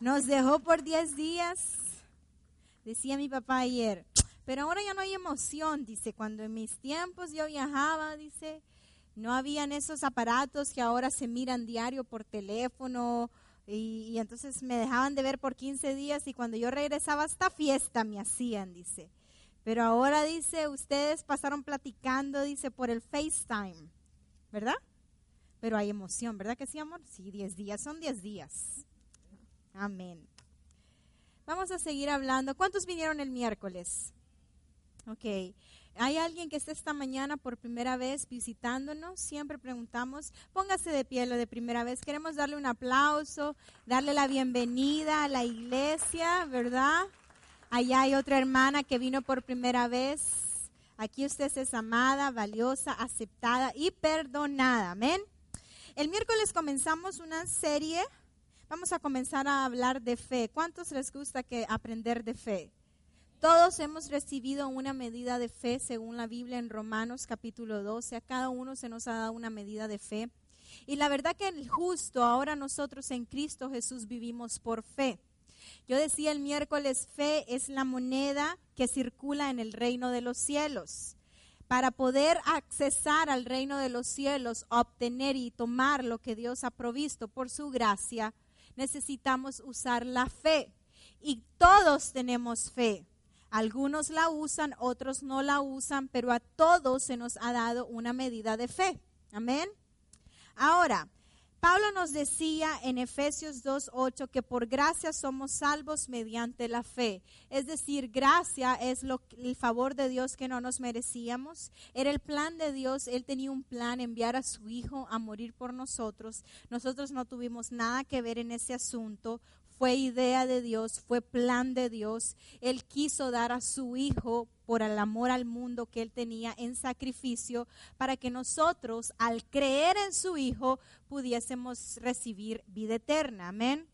Nos dejó por 10 días, decía mi papá ayer. Pero ahora ya no hay emoción, dice. Cuando en mis tiempos yo viajaba, dice, no habían esos aparatos que ahora se miran diario por teléfono. Y, y entonces me dejaban de ver por 15 días y cuando yo regresaba hasta fiesta me hacían, dice. Pero ahora dice, ustedes pasaron platicando, dice, por el FaceTime, ¿verdad? Pero hay emoción, ¿verdad que sí, amor? Sí, 10 días son 10 días. Amén. Vamos a seguir hablando. ¿Cuántos vinieron el miércoles? Ok. ¿Hay alguien que esté esta mañana por primera vez visitándonos? Siempre preguntamos, póngase de pie lo de primera vez. Queremos darle un aplauso, darle la bienvenida a la iglesia, ¿verdad? Allá hay otra hermana que vino por primera vez. Aquí usted es amada, valiosa, aceptada y perdonada. Amén. El miércoles comenzamos una serie. Vamos a comenzar a hablar de fe. ¿Cuántos les gusta que aprender de fe? Todos hemos recibido una medida de fe según la Biblia en Romanos capítulo 12. A cada uno se nos ha dado una medida de fe. Y la verdad que el justo, ahora nosotros en Cristo Jesús vivimos por fe. Yo decía el miércoles, fe es la moneda que circula en el reino de los cielos para poder accesar al reino de los cielos, obtener y tomar lo que Dios ha provisto por su gracia, necesitamos usar la fe. Y todos tenemos fe. Algunos la usan, otros no la usan, pero a todos se nos ha dado una medida de fe. Amén. Ahora, Pablo nos decía en Efesios 2.8 que por gracia somos salvos mediante la fe. Es decir, gracia es lo, el favor de Dios que no nos merecíamos. Era el plan de Dios. Él tenía un plan, enviar a su Hijo a morir por nosotros. Nosotros no tuvimos nada que ver en ese asunto fue idea de Dios, fue plan de Dios. Él quiso dar a su Hijo por el amor al mundo que Él tenía en sacrificio para que nosotros, al creer en su Hijo, pudiésemos recibir vida eterna. Amén.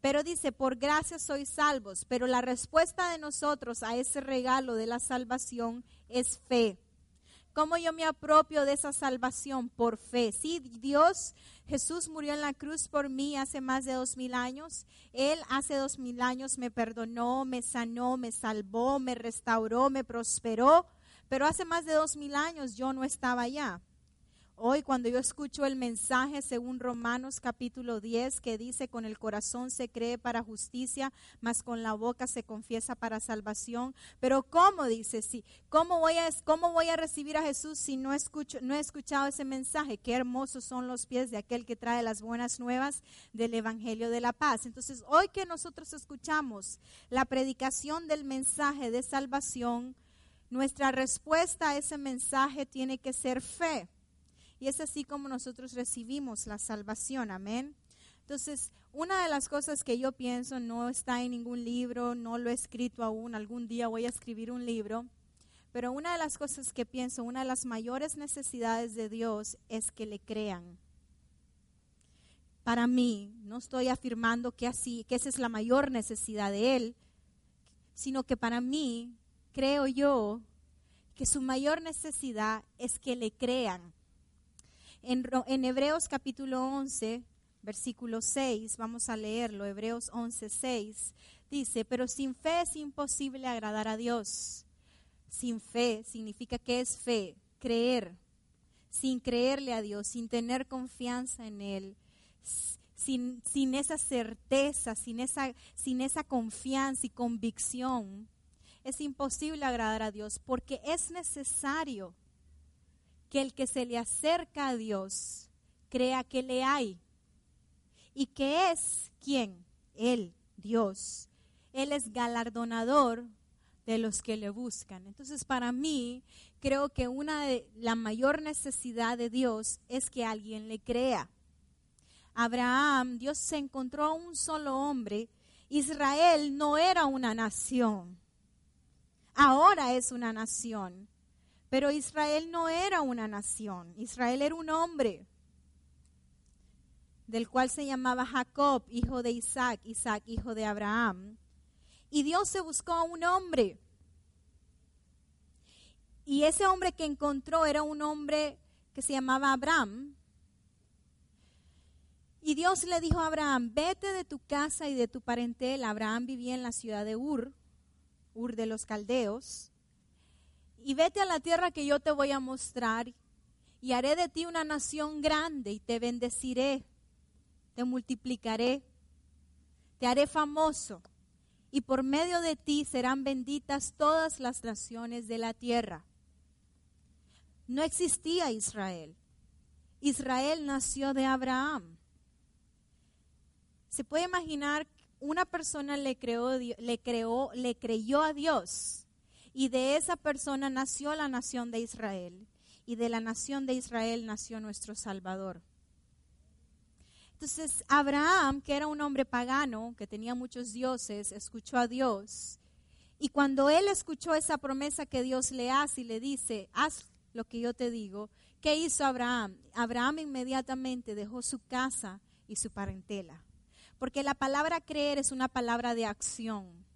Pero dice, por gracia sois salvos. Pero la respuesta de nosotros a ese regalo de la salvación es fe. ¿Cómo yo me apropio de esa salvación? Por fe. Sí, Dios, Jesús murió en la cruz por mí hace más de dos mil años. Él hace dos mil años me perdonó, me sanó, me salvó, me restauró, me prosperó. Pero hace más de dos mil años yo no estaba allá. Hoy cuando yo escucho el mensaje según Romanos capítulo 10 que dice con el corazón se cree para justicia, mas con la boca se confiesa para salvación. Pero ¿cómo dice? Sí, ¿cómo voy a, cómo voy a recibir a Jesús si no, escucho, no he escuchado ese mensaje? Qué hermosos son los pies de aquel que trae las buenas nuevas del Evangelio de la paz. Entonces, hoy que nosotros escuchamos la predicación del mensaje de salvación, nuestra respuesta a ese mensaje tiene que ser fe y es así como nosotros recibimos la salvación, amén. Entonces, una de las cosas que yo pienso no está en ningún libro, no lo he escrito aún, algún día voy a escribir un libro, pero una de las cosas que pienso, una de las mayores necesidades de Dios es que le crean. Para mí, no estoy afirmando que así, que esa es la mayor necesidad de él, sino que para mí creo yo que su mayor necesidad es que le crean. En, Hebreos capítulo 11, versículo 6, vamos a leerlo, Hebreos 11, 6, dice, pero sin fe es imposible agradar a Dios. Sin fe significa que es fe, creer, sin creerle a Dios, sin tener confianza en Él, sin, sin esa certeza, sin esa, sin esa confianza y convicción, es imposible agradar a Dios porque es necesario que el que se le acerca a Dios crea que le hay y que es quien, Él, Dios. Él es galardonador de los que le buscan. Entonces, para mí, creo que una de la mayor necesidad de Dios es que alguien le crea. Abraham, Dios se encontró a un solo hombre. Israel no era una nación. Ahora es una nación. Pero Israel no era una nación, Israel era un hombre, del cual se llamaba Jacob, hijo de Isaac, Isaac, hijo de Abraham. Y Dios se buscó a un hombre. Y ese hombre que encontró era un hombre que se llamaba Abraham. Y Dios le dijo a Abraham, vete de tu casa y de tu parentela. Abraham vivía en la ciudad de Ur, Ur de los Caldeos. Y vete a la tierra que yo te voy a mostrar y haré de ti una nación grande y te bendeciré, te multiplicaré, te haré famoso y por medio de ti serán benditas todas las naciones de la tierra. No existía Israel. Israel nació de Abraham. Se puede imaginar una persona le creó, le creó, le creyó a Dios y de esa persona nació la nación de Israel y de la nación de Israel nació nuestro Salvador. Entonces Abraham, que era un hombre pagano, que tenía muchos dioses, escuchó a Dios. Y cuando él escuchó esa promesa que Dios le hace y le dice, haz lo que yo te digo, ¿qué hizo Abraham? Abraham inmediatamente dejó su casa y su parentela. Porque la palabra creer es una palabra de acción.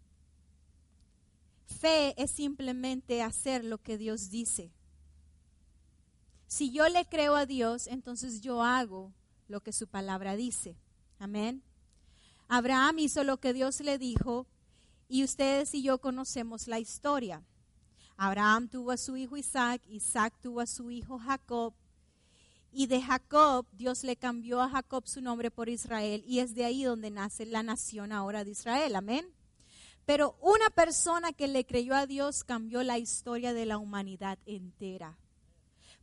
Fe es simplemente hacer lo que Dios dice. Si yo le creo a Dios, entonces yo hago lo que su palabra dice. Amén. Abraham hizo lo que Dios le dijo y ustedes y yo conocemos la historia. Abraham tuvo a su hijo Isaac, Isaac tuvo a su hijo Jacob y de Jacob Dios le cambió a Jacob su nombre por Israel y es de ahí donde nace la nación ahora de Israel. Amén. Pero una persona que le creyó a Dios cambió la historia de la humanidad entera.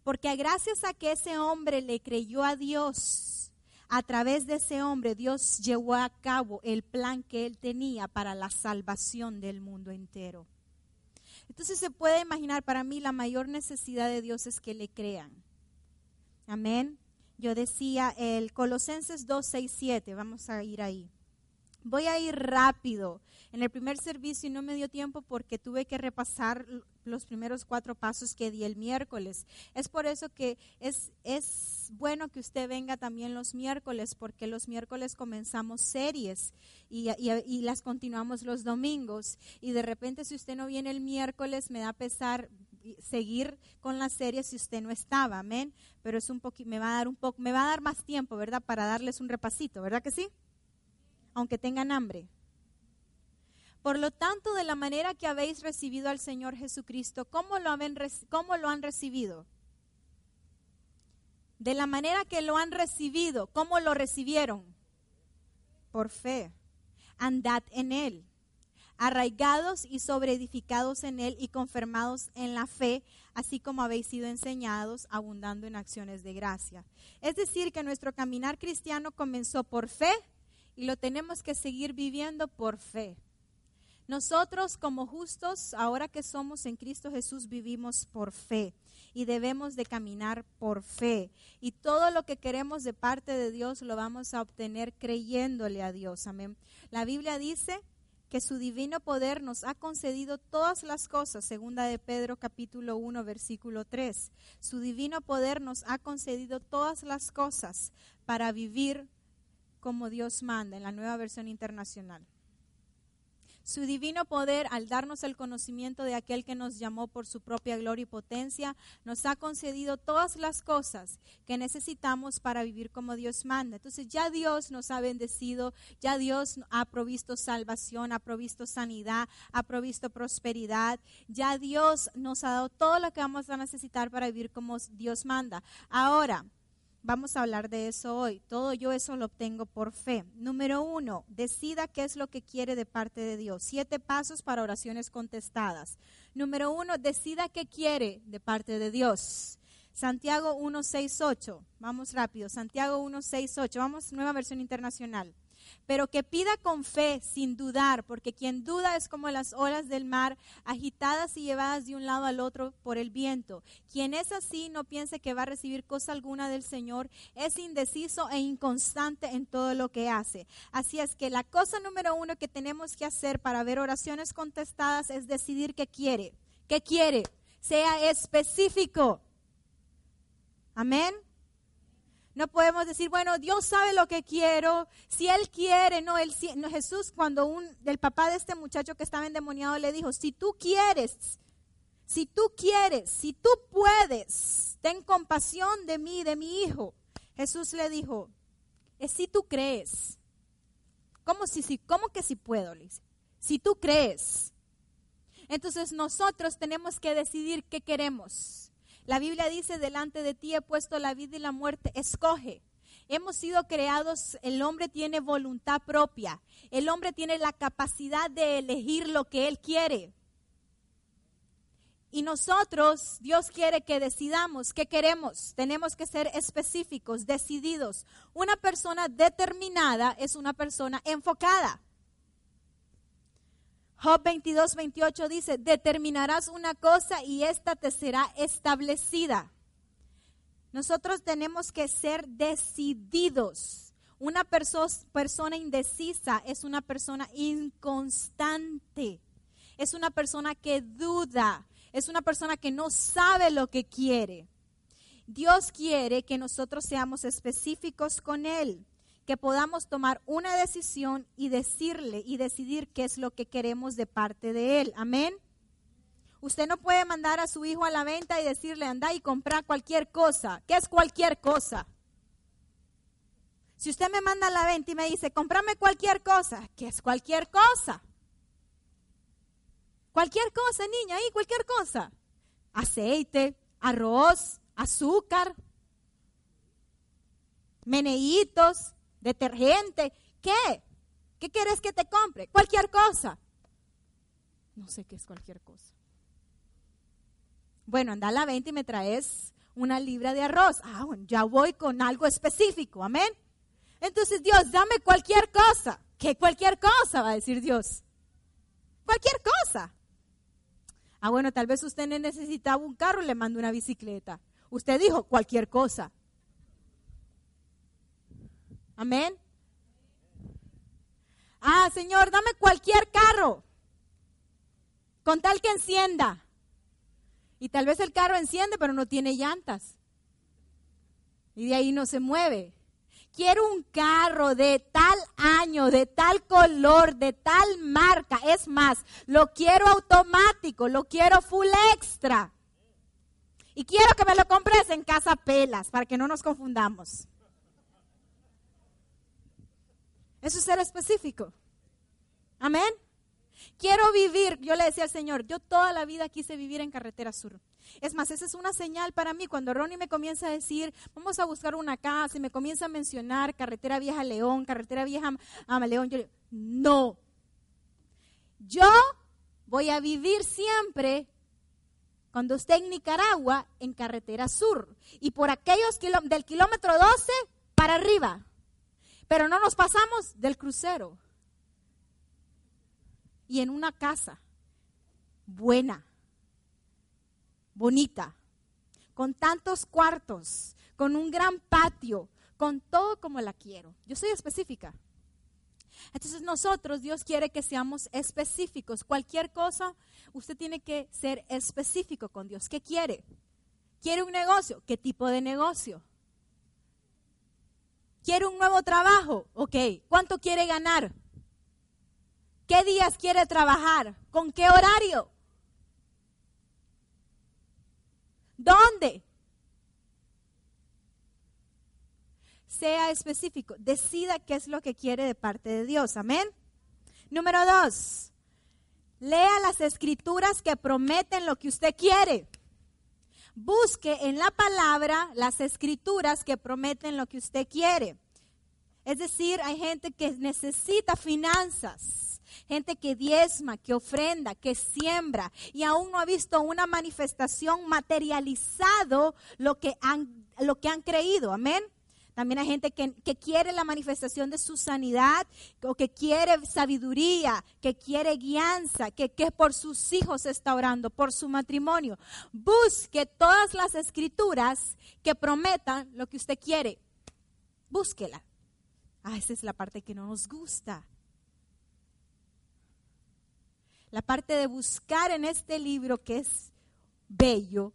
Porque gracias a que ese hombre le creyó a Dios, a través de ese hombre Dios llevó a cabo el plan que él tenía para la salvación del mundo entero. Entonces se puede imaginar, para mí la mayor necesidad de Dios es que le crean. Amén. Yo decía el Colosenses 2, 6, 7, vamos a ir ahí. Voy a ir rápido. En el primer servicio no me dio tiempo porque tuve que repasar los primeros cuatro pasos que di el miércoles. Es por eso que es, es bueno que usted venga también los miércoles, porque los miércoles comenzamos series y, y las continuamos los domingos. Y de repente si usted no viene el miércoles, me da pesar seguir con la serie si usted no estaba, amén. Pero es un poquito, me va a dar un poco, me va a dar más tiempo, ¿verdad? Para darles un repasito, ¿verdad que sí? Aunque tengan hambre. Por lo tanto, de la manera que habéis recibido al Señor Jesucristo, ¿cómo lo, ¿cómo lo han recibido? De la manera que lo han recibido, ¿cómo lo recibieron? Por fe. Andad en Él, arraigados y sobreedificados en Él y confirmados en la fe, así como habéis sido enseñados, abundando en acciones de gracia. Es decir, que nuestro caminar cristiano comenzó por fe, y lo tenemos que seguir viviendo por fe. Nosotros como justos, ahora que somos en Cristo Jesús, vivimos por fe y debemos de caminar por fe. Y todo lo que queremos de parte de Dios lo vamos a obtener creyéndole a Dios. Amén. La Biblia dice que su divino poder nos ha concedido todas las cosas, segunda de Pedro capítulo 1 versículo 3. Su divino poder nos ha concedido todas las cosas para vivir como Dios manda en la nueva versión internacional. Su divino poder, al darnos el conocimiento de aquel que nos llamó por su propia gloria y potencia, nos ha concedido todas las cosas que necesitamos para vivir como Dios manda. Entonces ya Dios nos ha bendecido, ya Dios ha provisto salvación, ha provisto sanidad, ha provisto prosperidad, ya Dios nos ha dado todo lo que vamos a necesitar para vivir como Dios manda. Ahora, Vamos a hablar de eso hoy. Todo yo eso lo obtengo por fe. Número uno, decida qué es lo que quiere de parte de Dios. Siete pasos para oraciones contestadas. Número uno, decida qué quiere de parte de Dios. Santiago 1.6.8. Vamos rápido. Santiago 1.6.8. Vamos, nueva versión internacional pero que pida con fe, sin dudar, porque quien duda es como las olas del mar, agitadas y llevadas de un lado al otro por el viento. Quien es así no piense que va a recibir cosa alguna del Señor, es indeciso e inconstante en todo lo que hace. Así es que la cosa número uno que tenemos que hacer para ver oraciones contestadas es decidir qué quiere. ¿Qué quiere? Sea específico. Amén. No podemos decir, bueno, Dios sabe lo que quiero. Si Él quiere, no, él, no Jesús cuando un, el papá de este muchacho que estaba endemoniado le dijo, si tú quieres, si tú quieres, si tú puedes, ten compasión de mí, de mi hijo. Jesús le dijo, es si tú crees. ¿Cómo, si, si, cómo que si puedo? Liz? Si tú crees. Entonces nosotros tenemos que decidir qué queremos. La Biblia dice, delante de ti he puesto la vida y la muerte, escoge. Hemos sido creados, el hombre tiene voluntad propia, el hombre tiene la capacidad de elegir lo que él quiere. Y nosotros, Dios quiere que decidamos qué queremos. Tenemos que ser específicos, decididos. Una persona determinada es una persona enfocada. Job 22, 28 dice, determinarás una cosa y esta te será establecida. Nosotros tenemos que ser decididos. Una persona indecisa es una persona inconstante. Es una persona que duda. Es una persona que no sabe lo que quiere. Dios quiere que nosotros seamos específicos con Él, que podamos tomar una decisión y decirle y decidir qué es lo que queremos de parte de Él. Amén. Usted no puede mandar a su hijo a la venta y decirle, anda y compra cualquier cosa. ¿Qué es cualquier cosa? Si usted me manda a la venta y me dice, comprame cualquier cosa, ¿qué es cualquier cosa? Cualquier cosa, niña, ahí, cualquier cosa. Aceite, arroz, azúcar, meneitos, detergente. ¿Qué? ¿Qué quieres que te compre? Cualquier cosa. No sé qué es cualquier cosa. Bueno, anda a la venta y me traes una libra de arroz. Ah, bueno, ya voy con algo específico, amén. Entonces, Dios, dame cualquier cosa. ¿Qué cualquier cosa? Va a decir Dios. Cualquier cosa. Ah, bueno, tal vez usted necesitaba un carro y le mando una bicicleta. Usted dijo cualquier cosa. Amén. Ah, Señor, dame cualquier carro. Con tal que encienda. Y tal vez el carro enciende, pero no tiene llantas. Y de ahí no se mueve. Quiero un carro de tal año, de tal color, de tal marca. Es más, lo quiero automático, lo quiero full extra. Y quiero que me lo compres en casa pelas, para que no nos confundamos. Eso es ser específico. Amén. Quiero vivir, yo le decía al Señor, yo toda la vida quise vivir en carretera sur. Es más, esa es una señal para mí. Cuando Ronnie me comienza a decir, vamos a buscar una casa y me comienza a mencionar carretera vieja León, carretera vieja a yo digo, no. Yo voy a vivir siempre cuando esté en Nicaragua en carretera sur y por aquellos del kilómetro 12 para arriba. Pero no nos pasamos del crucero y en una casa buena, bonita, con tantos cuartos, con un gran patio, con todo como la quiero. Yo soy específica. Entonces nosotros, Dios quiere que seamos específicos. Cualquier cosa, usted tiene que ser específico con Dios. ¿Qué quiere? ¿Quiere un negocio? ¿Qué tipo de negocio? ¿Quiere un nuevo trabajo? Ok. ¿Cuánto quiere ganar? ¿Qué días quiere trabajar? ¿Con qué horario? ¿Dónde? Sea específico, decida qué es lo que quiere de parte de Dios. Amén. Número dos, lea las escrituras que prometen lo que usted quiere. Busque en la palabra las escrituras que prometen lo que usted quiere. Es decir, hay gente que necesita finanzas gente que diezma, que ofrenda, que siembra y aún no ha visto una manifestación materializado lo que han, lo que han creído. Amén. También hay gente que, quiere la manifestación de su sanidad, o que quiere sabiduría, que quiere guianza, que, que por sus hijos está orando, por su matrimonio. Busque todas las escrituras que prometan lo que usted quiere. Búsquela. Ah, esa es la parte que no nos gusta la parte de buscar en este libro que es bello,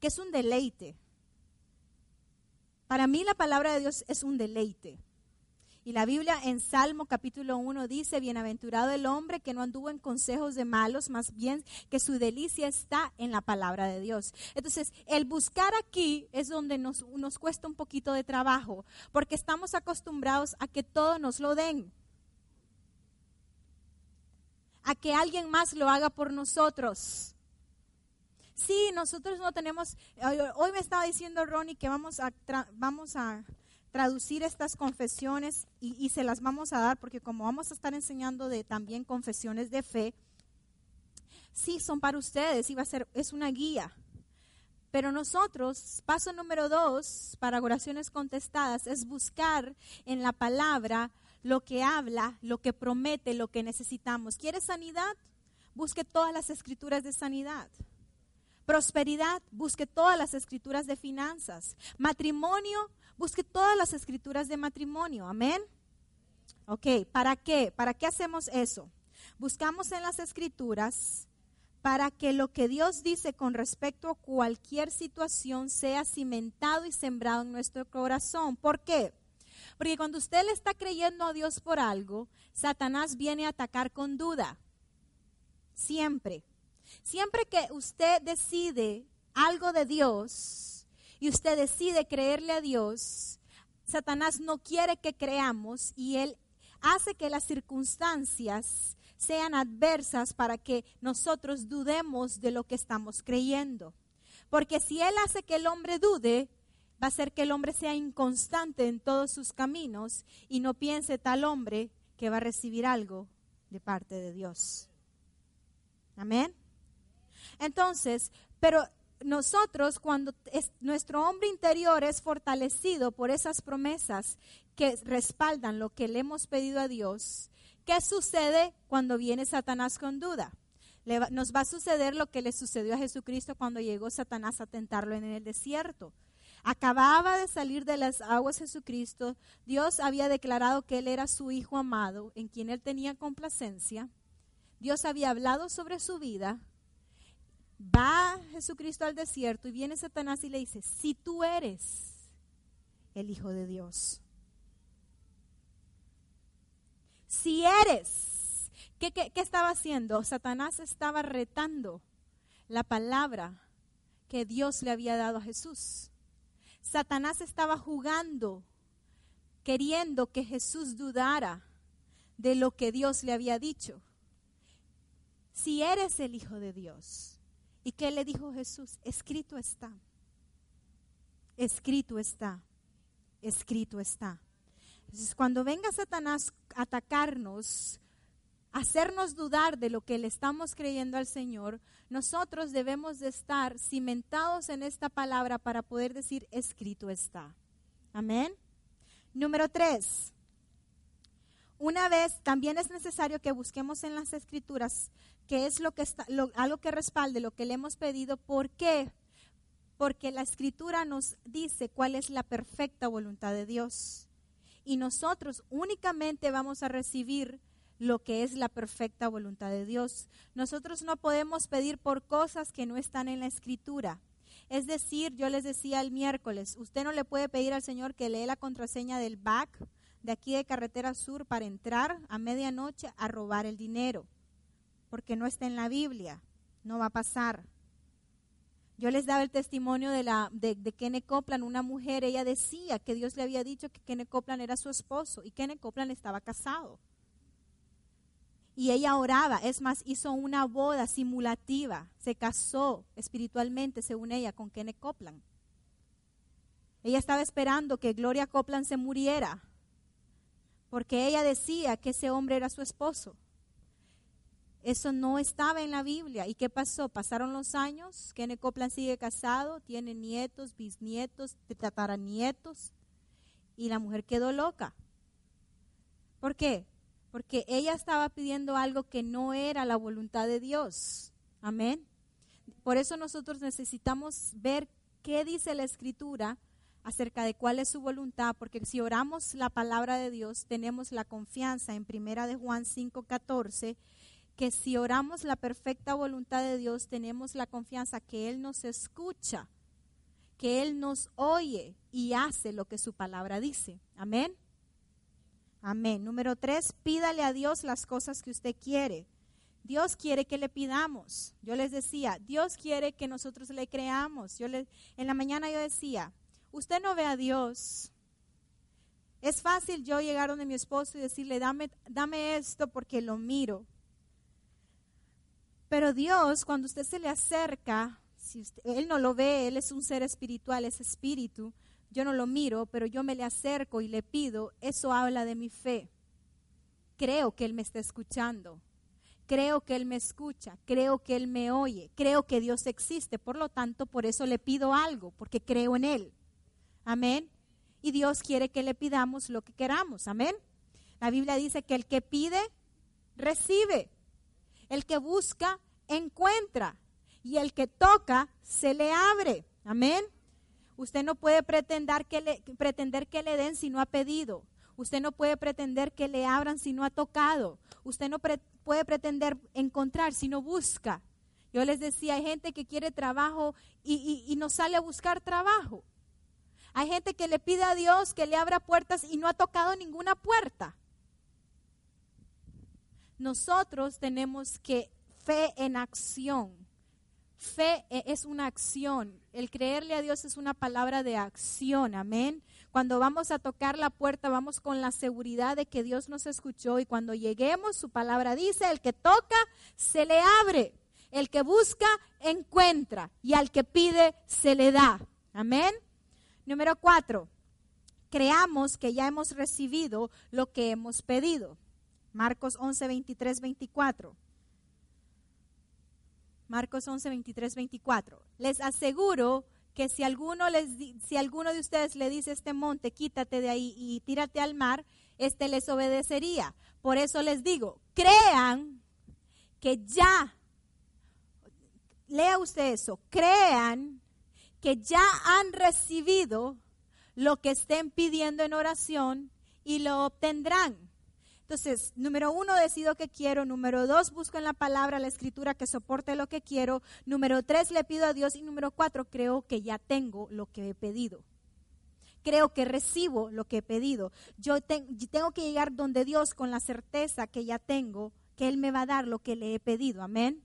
que es un deleite. Para mí la palabra de Dios es un deleite. Y la Biblia en Salmo capítulo 1 dice, bienaventurado el hombre que no anduvo en consejos de malos, más bien que su delicia está en la palabra de Dios. Entonces, el buscar aquí es donde nos, nos cuesta un poquito de trabajo, porque estamos acostumbrados a que todo nos lo den, a que alguien más lo haga por nosotros. Sí, nosotros no tenemos, hoy me estaba diciendo Ronnie que vamos a, vamos a traducir estas confesiones y, se las vamos a dar porque como vamos a estar enseñando de también confesiones de fe, sí son para ustedes y va a ser, es una guía. Pero nosotros, paso número dos para oraciones contestadas, es buscar en la palabra lo que habla, lo que promete, lo que necesitamos. ¿Quieres sanidad? Busque todas las escrituras de sanidad. Prosperidad, busque todas las escrituras de finanzas. Matrimonio, busque todas las escrituras de matrimonio. Amén. Ok, ¿para qué? ¿Para qué hacemos eso? Buscamos en las escrituras para que lo que Dios dice con respecto a cualquier situación sea cimentado y sembrado en nuestro corazón. ¿Por qué? Porque cuando usted le está creyendo a Dios por algo, Satanás viene a atacar con duda. Siempre. Siempre que usted decide algo de Dios y usted decide creerle a Dios, Satanás no quiere que creamos y él hace que las circunstancias sean adversas para que nosotros dudemos de lo que estamos creyendo. Porque si él hace que el hombre dude, va a hacer que el hombre sea inconstante en todos sus caminos y no piense tal hombre que va a recibir algo de parte de Dios. Amén. Entonces, pero nosotros cuando nuestro hombre interior es fortalecido por esas promesas que respaldan lo que le hemos pedido a Dios, ¿qué sucede cuando viene Satanás con duda? nos va a suceder lo que le sucedió a Jesucristo cuando llegó Satanás a tentarlo en el desierto. Acababa de salir de las aguas Jesucristo, Dios había declarado que Él era su Hijo amado, en quien Él tenía complacencia. Dios había hablado sobre su vida, va Jesucristo al desierto y viene Satanás y le dice, si tú eres el Hijo de Dios, si eres, ¿qué, qué, estaba haciendo? Satanás estaba retando la palabra que Dios le había dado a Jesús. Satanás estaba jugando, queriendo que Jesús dudara de lo que Dios le había dicho. Si eres el Hijo de Dios, ¿Y qué le dijo Jesús? Escrito está. Escrito está. Escrito está. Entonces, cuando venga Satanás a atacarnos, hacernos dudar de lo que le estamos creyendo al Señor, nosotros debemos de estar cimentados en esta palabra para poder decir, escrito está. Amén. Número tres. Una vez también es necesario que busquemos en las escrituras que es lo que algo que respalde lo que le hemos pedido. ¿Por qué? Porque la escritura nos dice cuál es la perfecta voluntad de Dios. Y nosotros únicamente vamos a recibir lo que es la perfecta voluntad de Dios. Nosotros no podemos pedir por cosas que no están en la escritura. Es decir, yo les decía el miércoles, usted no le puede pedir al Señor que lee la contraseña del BAC de aquí de Carretera Sur para entrar a medianoche a robar el dinero porque no está en la Biblia. No va a pasar. Yo les daba el testimonio de, la, de, de Kenneth Copeland, una mujer, ella decía que Dios le había dicho que Kenneth Copeland era su esposo y Kenneth Copeland estaba casado. Y ella oraba, es más, hizo una boda simulativa, se casó espiritualmente, según ella, con Kenneth Copeland. Ella estaba esperando que Gloria Copeland se muriera, porque ella decía que ese hombre era su esposo. Eso no estaba en la Biblia. ¿Y qué pasó? Pasaron los años, Kenneth Copeland sigue casado, tiene nietos, bisnietos, tataranietos, y la mujer quedó loca. ¿Por qué? Porque ella estaba pidiendo algo que no era la voluntad de Dios. Amén. Por eso nosotros necesitamos ver qué dice la Escritura acerca de cuál es su voluntad, porque si oramos la palabra de Dios, tenemos la confianza en Primera de Juan 5:14 que si oramos la perfecta voluntad de Dios, tenemos la confianza que Él nos escucha, que Él nos oye y hace lo que su palabra dice. Amén. Amén. Número tres, pídale a Dios las cosas que usted quiere. Dios quiere que le pidamos. Yo les decía, Dios quiere que nosotros le creamos. Yo en la mañana yo decía, usted no ve a Dios. Es fácil yo llegar donde mi esposo y decirle, dame, dame esto porque lo miro. Pero Dios, cuando usted se le acerca, si Él no lo ve, Él es un ser espiritual, es espíritu. Yo no lo miro, pero yo me le acerco y le pido, eso habla de mi fe. Creo que Él me está escuchando creo que Él me escucha, creo que Él me oye, creo que Dios existe, por lo tanto, por eso le pido algo, porque creo en Él. Amén. Y Dios quiere que le pidamos lo que queramos. Amén. La Biblia dice que el que pide, recibe. El que busca, encuentra. Y el que toca, se le abre. Amén. Usted no puede pretender que le, pretender que le den si no ha pedido. Usted no puede pretender que le abran si no ha tocado. Usted no puede pretender encontrar si no busca. Yo les decía, hay gente que quiere trabajo y, y no sale a buscar trabajo. Hay gente que le pide a Dios que le abra puertas y no ha tocado ninguna puerta. Nosotros tenemos que fe en acción. Fe e, es una acción. El creerle a Dios es una palabra de acción. Amén. Cuando vamos a tocar la puerta, vamos con la seguridad de que Dios nos escuchó y cuando lleguemos, su palabra dice, el que toca, se le abre. El que busca, encuentra. Y al que pide, se le da. Amén. Número cuatro, creamos que ya hemos recibido lo que hemos pedido. Marcos 11, 23, 24. Marcos 11, 23, 24. Les aseguro que si alguno, les, si alguno de ustedes le dice este monte, quítate de ahí y tírate al mar, este les obedecería. Por eso les digo, crean que ya, lea usted eso, crean que ya han recibido lo que estén pidiendo en oración y lo obtendrán. Entonces, número uno, decido que quiero. Número dos, busco en la palabra, la escritura que soporte lo que quiero. Número tres, le pido a Dios. Y número cuatro, creo que ya tengo lo que he pedido. Creo que recibo lo que he pedido. Yo tengo que llegar donde Dios con la certeza que ya tengo, que Él me va a dar lo que le he pedido. Amén.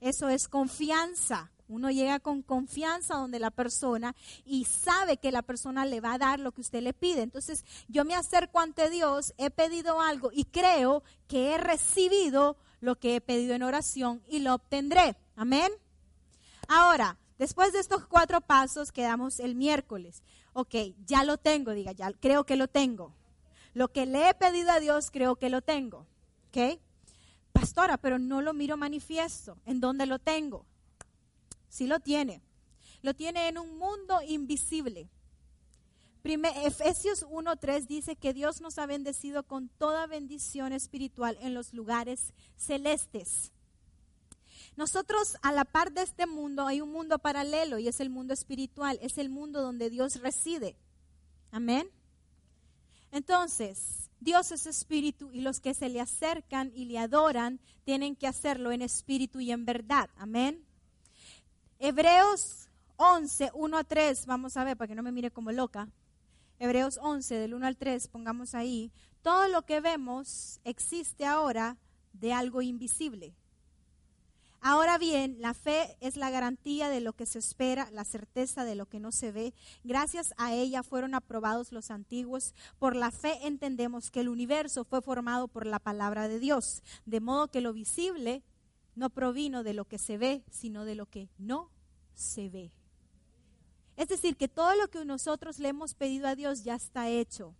Eso es confianza. Uno llega con confianza donde la persona y sabe que la persona le va a dar lo que usted le pide. Entonces yo me acerco ante Dios, he pedido algo y creo que he recibido lo que he pedido en oración y lo obtendré. Amén. Ahora, después de estos cuatro pasos quedamos el miércoles. Ok, ya lo tengo, diga, ya creo que lo tengo. Lo que le he pedido a Dios, creo que lo tengo. ¿Ok? Pastora, pero no lo miro manifiesto. ¿En dónde lo tengo? Sí lo tiene. Lo tiene en un mundo invisible. Efesios 1.3 dice que Dios nos ha bendecido con toda bendición espiritual en los lugares celestes. Nosotros a la par de este mundo hay un mundo paralelo y es el mundo espiritual, es el mundo donde Dios reside. Amén. Entonces, Dios es espíritu y los que se le acercan y le adoran tienen que hacerlo en espíritu y en verdad. Amén. Hebreos 11, 1 a 3, vamos a ver para que no me mire como loca. Hebreos 11, del 1 al 3, pongamos ahí. Todo lo que vemos existe ahora de algo invisible. Ahora bien, la fe es la garantía de lo que se espera, la certeza de lo que no se ve. Gracias a ella fueron aprobados los antiguos. Por la fe entendemos que el universo fue formado por la palabra de Dios, de modo que lo visible no provino de lo que se ve, sino de lo que no se ve. Es decir, que todo lo que nosotros le hemos pedido a Dios ya está hecho,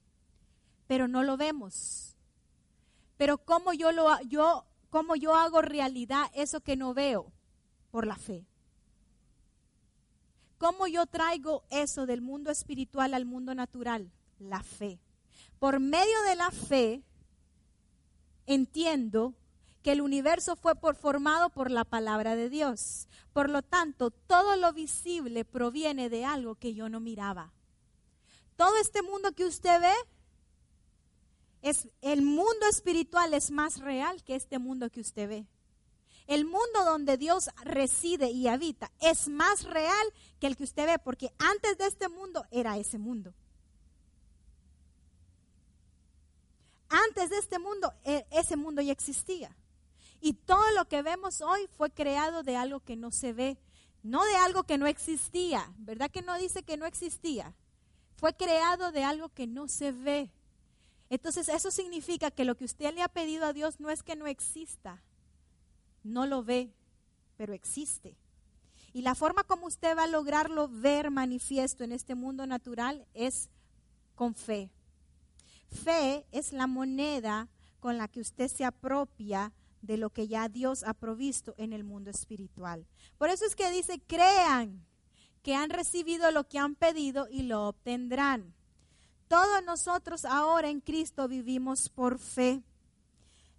pero no lo vemos. Pero ¿cómo yo, lo, yo, cómo yo hago realidad eso que no veo? Por la fe. ¿Cómo yo traigo eso del mundo espiritual al mundo natural? La fe. Por medio de la fe entiendo que el universo fue formado por la palabra de Dios. Por lo tanto, todo lo visible proviene de algo que yo no miraba. Todo este mundo que usted ve, es, el mundo espiritual es más real que este mundo que usted ve. El mundo donde Dios reside y habita es más real que el que usted ve, porque antes de este mundo era ese mundo. antes de este mundo, e, ese mundo ya existía. Y todo lo que vemos hoy fue creado de algo que no se ve, no de algo que no existía. ¿Verdad que no dice que no existía? Fue creado de algo que no se ve. Entonces eso significa que lo que usted le ha pedido a Dios no es que no exista, no lo ve, pero existe. Y la forma como usted va a lograrlo ver manifiesto en este mundo natural es con fe. Fe es la moneda con la que usted se apropia de lo que ya Dios ha provisto en el mundo espiritual. Por eso es que dice, crean que han recibido lo que han pedido y lo obtendrán. Todos nosotros ahora en Cristo vivimos por fe.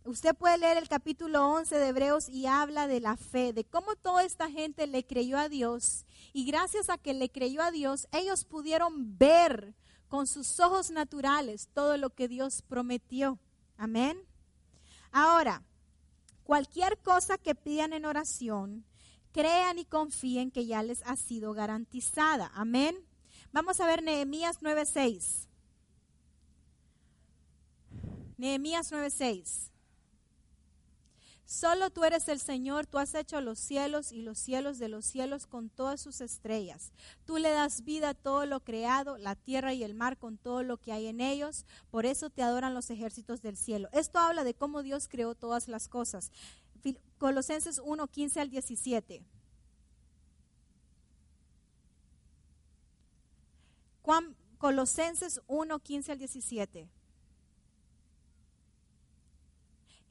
Usted puede leer el capítulo 11 de Hebreos y habla de la fe, de cómo toda esta gente le creyó a Dios y gracias a que le creyó a Dios, ellos pudieron ver con sus ojos naturales todo lo que Dios prometió. Amén. Ahora, cualquier cosa que pidan en oración, crean y confíen que ya les ha sido garantizada. Amén. Vamos a ver Nehemías 9:6. Nehemías 9:6. Solo tú eres el Señor, tú has hecho los cielos y los cielos de los cielos con todas sus estrellas. Tú le das vida a todo lo creado, la tierra y el mar con todo lo que hay en ellos. Por eso te adoran los ejércitos del cielo. Esto habla de cómo Dios creó todas las cosas. Colosenses 1, 15 al 17. Colosenses 1, 15 al 17.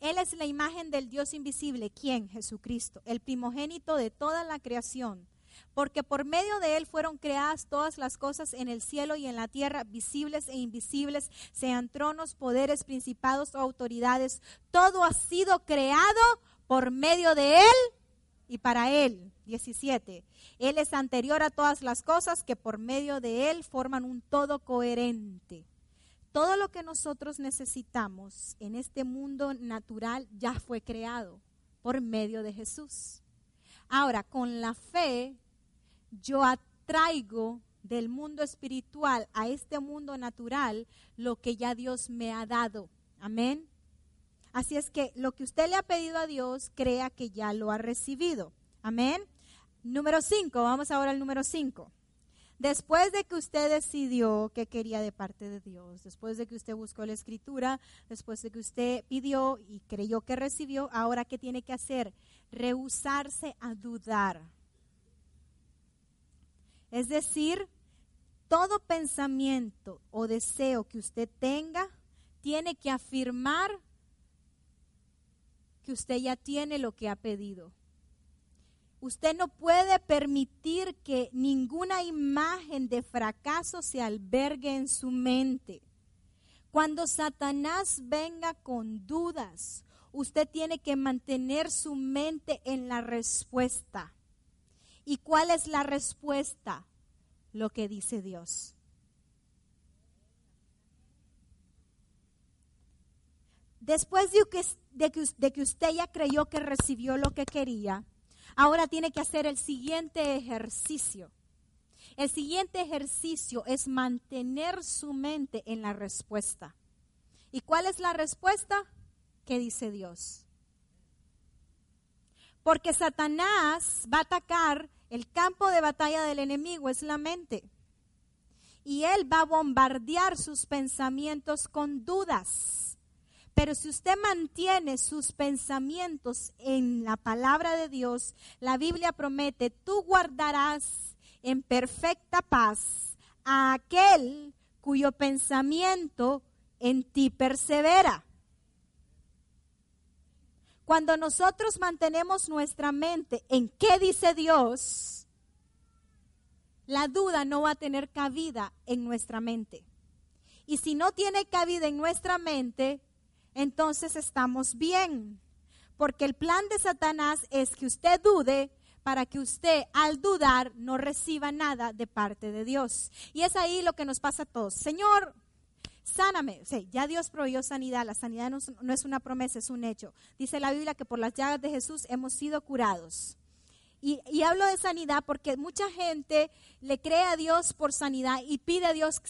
Él es la imagen del Dios invisible. ¿Quién? Jesucristo, el primogénito de toda la creación. Porque por medio de Él fueron creadas todas las cosas en el cielo y en la tierra, visibles e invisibles, sean tronos, poderes, principados o autoridades. Todo ha sido creado por medio de Él y para Él. 17. Él es anterior a todas las cosas que por medio de Él forman un todo coherente todo lo que nosotros necesitamos en este mundo natural ya fue creado por medio de Jesús. Ahora, con la fe, yo atraigo del mundo espiritual a este mundo natural lo que ya Dios me ha dado. Amén. Así es que lo que usted le ha pedido a Dios, crea que ya lo ha recibido. Amén. Número 5, vamos ahora al número 5. Después de que usted decidió qué quería de parte de Dios, después de que usted buscó la escritura, después de que usted pidió y creyó que recibió, ahora qué tiene que hacer? Rehusarse a dudar. Es decir, todo pensamiento o deseo que usted tenga tiene que afirmar que usted ya tiene lo que ha pedido. Usted no puede permitir que ninguna imagen de fracaso se albergue en su mente. Cuando Satanás venga con dudas, usted tiene que mantener su mente en la respuesta. ¿Y cuál es la respuesta? Lo que dice Dios. Después de que, usted ya creyó que recibió lo que quería, ahora tiene que hacer el siguiente ejercicio. El siguiente ejercicio es mantener su mente en la respuesta. ¿Y cuál es la respuesta? ¿Qué dice Dios? Porque Satanás va a atacar el campo de batalla del enemigo, es la mente. Y él va a bombardear sus pensamientos con dudas pero si usted mantiene sus pensamientos en la palabra de Dios, la Biblia promete, tú guardarás en perfecta paz a aquel cuyo pensamiento en ti persevera. Cuando nosotros mantenemos nuestra mente en qué dice Dios, la duda no va a tener cabida en nuestra mente. Y si no tiene cabida en nuestra mente, entonces estamos bien. Porque el plan de Satanás es que usted dude para que usted al dudar no reciba nada de parte de Dios. Y es ahí lo que nos pasa a todos. Señor, sáname. Sí, ya Dios proveyó sanidad. La sanidad no, no, es una promesa, es un hecho. Dice la Biblia que por las llagas de Jesús hemos sido curados. Y, y, hablo de sanidad porque mucha gente le cree a Dios por sanidad y pide a Dios,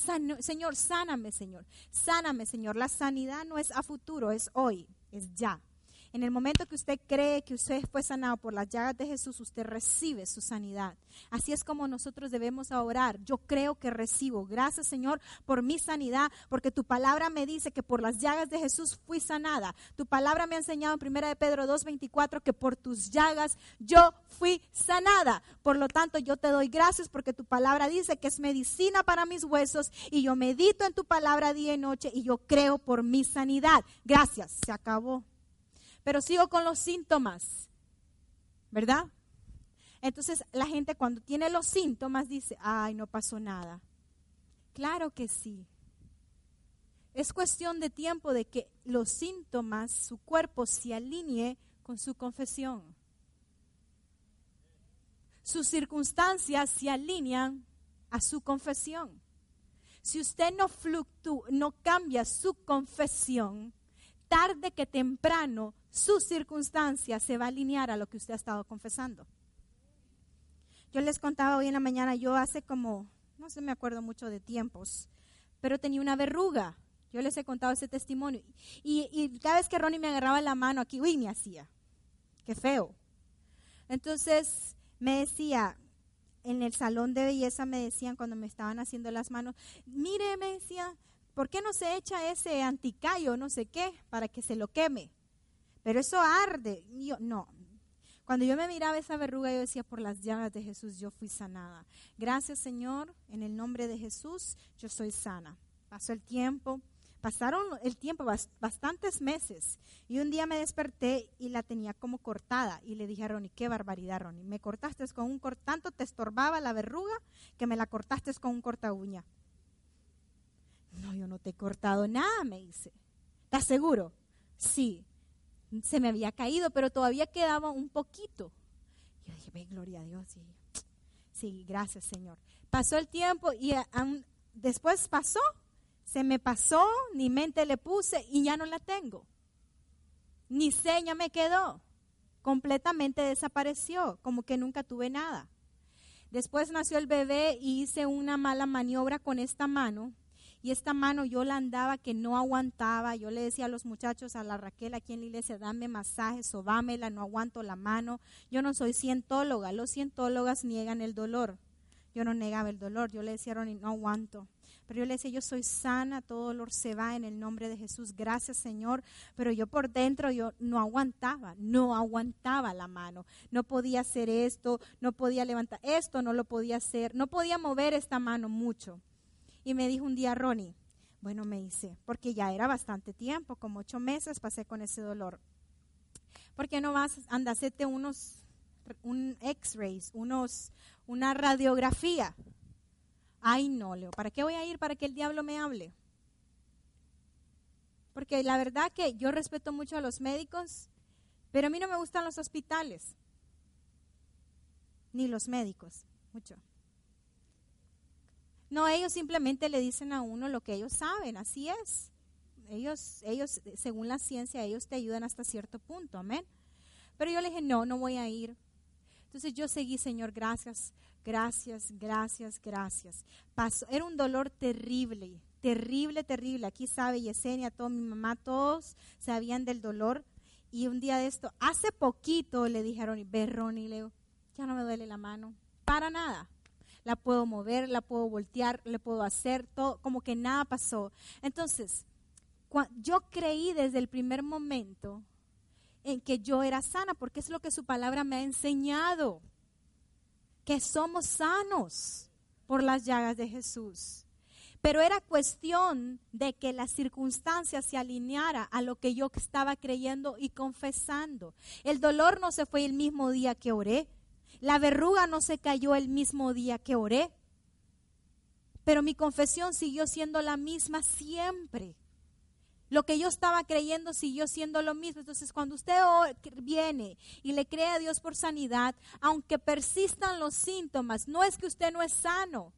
Señor, sáname, Señor, sáname, Señor. La sanidad no es a futuro, es hoy, es ya. En el momento que usted cree que usted fue sanado por las llagas de Jesús, usted recibe su sanidad. Así es como nosotros debemos orar. Yo creo que recibo. Gracias Señor por mi sanidad, porque tu palabra me dice que por las llagas de Jesús fui sanada. Tu palabra me ha enseñado en 1 de Pedro 2.24 que por tus llagas yo fui sanada. Por lo tanto, yo te doy gracias porque tu palabra dice que es medicina para mis huesos y yo medito en tu palabra día y noche y yo creo por mi sanidad. Gracias. Se acabó pero sigo con los síntomas, ¿verdad? Entonces la gente cuando tiene los síntomas dice, ay, no pasó nada. Claro que sí. Es cuestión de tiempo de que los síntomas, su cuerpo se alinee con su confesión. Sus circunstancias se alinean a su confesión. Si usted no fluctúa, no cambia su confesión, tarde que temprano su circunstancia se va a alinear a lo que usted ha estado confesando. Yo les contaba hoy en la mañana, yo hace como, no sé, me acuerdo mucho de tiempos, pero tenía una verruga. Yo les he contado ese testimonio. Y, cada vez que Ronnie me agarraba la mano aquí, uy, me hacía. Qué feo. Entonces me decía, en el salón de belleza me decían cuando me estaban haciendo las manos, mire, me decía, ¿por qué no se echa ese anticayo, no sé qué, para que se lo queme? Pero eso arde. yo, no. Cuando yo me miraba esa verruga, yo decía, por las llagas de Jesús yo fui sanada. Gracias Señor, en el nombre de Jesús yo soy sana. Pasó el tiempo, pasaron el tiempo, bastantes meses. Y un día me desperté y la tenía como cortada. Y le dije a Ronnie, qué barbaridad, Ronnie. Me cortaste con un corta, tanto te estorbaba la verruga que me la cortaste con un corta uña. No, yo no te he cortado nada, me dice. ¿Estás seguro? Sí se me había caído, pero todavía quedaba un poquito. Yo dije, ve, gloria a Dios. Sí, sí gracias Señor. Pasó el tiempo y eh, después pasó, se me pasó, ni mente le puse y ya no la tengo. Ni seña me quedó. Completamente desapareció, como que nunca tuve nada. Después nació el bebé y hice una mala maniobra con esta mano y esta mano yo la andaba que no aguantaba. Yo le decía a los muchachos, a la Raquel aquí en la iglesia, dame masaje, sobámela, no aguanto la mano. Yo no soy cientóloga, los cientólogas niegan el dolor. Yo no negaba el dolor, yo le decía a Ronnie, no aguanto. Pero yo le decía, yo soy sana, todo dolor se va en el nombre de Jesús, gracias Señor. Pero yo por dentro yo no aguantaba, no aguantaba la mano. No podía hacer esto, no podía levantar esto, no lo podía hacer, no podía mover esta mano mucho. Y me dijo un día Ronnie, bueno, me dice, porque ya era bastante tiempo, como ocho meses pasé con ese dolor. ¿Por qué no vas, anda, hacerte unos, un x-rays, unos, una radiografía? Ay, no, Leo, ¿para qué voy a ir para que el diablo me hable? Porque la verdad que yo respeto mucho a los médicos, pero a mí no me gustan los hospitales, ni los médicos, mucho. No, ellos simplemente le dicen a uno lo que ellos saben, así es. Ellos, ellos, según la ciencia, ellos te ayudan hasta cierto punto, amén. Pero yo le dije, no, no voy a ir. Entonces yo seguí, Señor, gracias, gracias, gracias, gracias. Pasó, era un dolor terrible, terrible, terrible. Aquí sabe Yesenia, todo mi mamá, todos sabían del dolor. Y un día de esto, hace poquito le dijeron, ve Ronnie, Leo, ya no me duele la mano, para nada la puedo mover, la puedo voltear, le puedo hacer todo, como que nada pasó. Entonces, yo creí desde el primer momento en que yo era sana, porque es lo que su palabra me ha enseñado, que somos sanos por las llagas de Jesús. Pero era cuestión de que la circunstancia se alineara a lo que yo estaba creyendo y confesando. El dolor no se fue el mismo día que oré. La verruga no se cayó el mismo día que oré, pero mi confesión siguió siendo la misma siempre. Lo que yo estaba creyendo siguió siendo lo mismo. Entonces, cuando usted viene y le cree a Dios por sanidad, aunque persistan los síntomas, no es que usted no es sano,